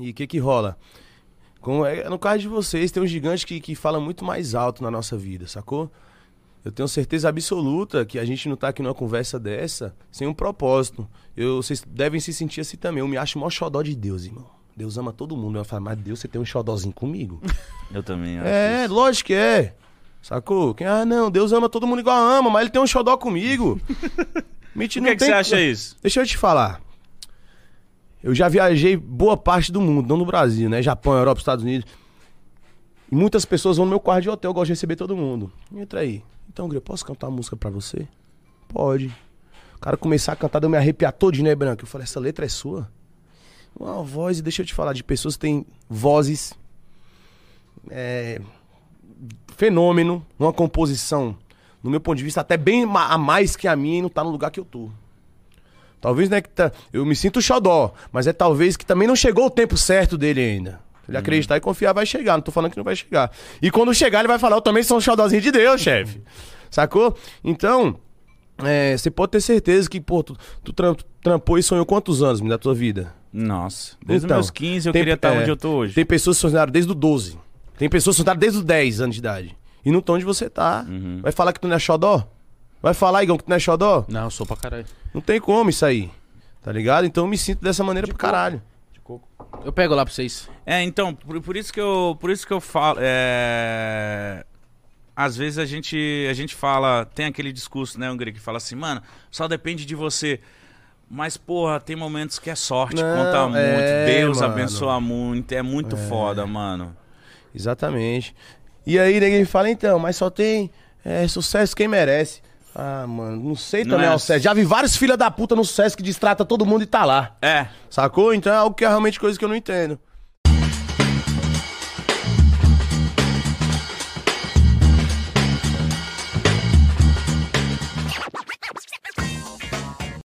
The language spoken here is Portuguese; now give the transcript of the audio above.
E o que que rola? Com, é, no caso de vocês, tem um gigante que, que fala muito mais alto na nossa vida, sacou? Eu tenho certeza absoluta que a gente não tá aqui numa conversa dessa sem um propósito. Eu, vocês devem se sentir assim também. Eu me acho o maior xodó de Deus, irmão. Deus ama todo mundo. Eu falo, mas Deus, você tem um xodózinho comigo? Eu também acho é, isso. lógico que é. Sacou? Quem, ah, não, Deus ama todo mundo igual ama, mas ele tem um xodó comigo. Mentira, Por que, que você acha isso? Deixa eu te falar. Eu já viajei boa parte do mundo, não no Brasil, né? Japão, Europa, Estados Unidos. E muitas pessoas vão no meu quarto de hotel, eu gosto de receber todo mundo. Entra aí. Então, Gre, posso cantar uma música pra você? Pode. O cara começar a cantar, eu me arrepiar todinho, né, Branco? Eu falei, essa letra é sua? Uma voz, deixa eu te falar, de pessoas que têm vozes. É, fenômeno, uma composição, no meu ponto de vista, até bem a mais que a minha e não tá no lugar que eu tô. Talvez, né, que tá, eu me sinto xodó, mas é talvez que também não chegou o tempo certo dele ainda. Ele acreditar e confiar vai chegar, não tô falando que não vai chegar. E quando chegar, ele vai falar, eu também sou um xodózinho de Deus, chefe. Sacou? Então, é, você pode ter certeza que, pô, tu, tu tram- trampou e sonhou quantos anos da tua vida? Nossa, desde Então, os meus 15 eu tem- queria estar é, onde eu tô hoje. Tem pessoas que sonharam desde os 12. Tem pessoas que sonharam desde os 10 anos de idade. E não estão onde você tá. Uhum. Vai falar que tu não é xodó? Vai falar, Igão, que tu não é xodó? Não, eu sou pra caralho. Não tem como isso aí. Tá ligado? Então eu me sinto dessa maneira pro caralho. Eu pego lá pra vocês. É, então, por, por isso que eu, por isso que eu falo, é... às vezes a gente, a gente fala, tem aquele discurso, né, Hungria, que fala assim, mano, só depende de você. Mas, porra, tem momentos que é sorte, Não, conta muito, é, Deus mano. abençoa muito, é muito foda, mano. Exatamente. E aí ninguém fala, então, mas só tem é, sucesso quem merece. Ah, mano, não sei Não também é assim. sucesso. Já vi vários filha da puta no sucesso que distrata todo mundo e tá lá. É, Sacou? Então é algo que é realmente coisa que eu não entendo.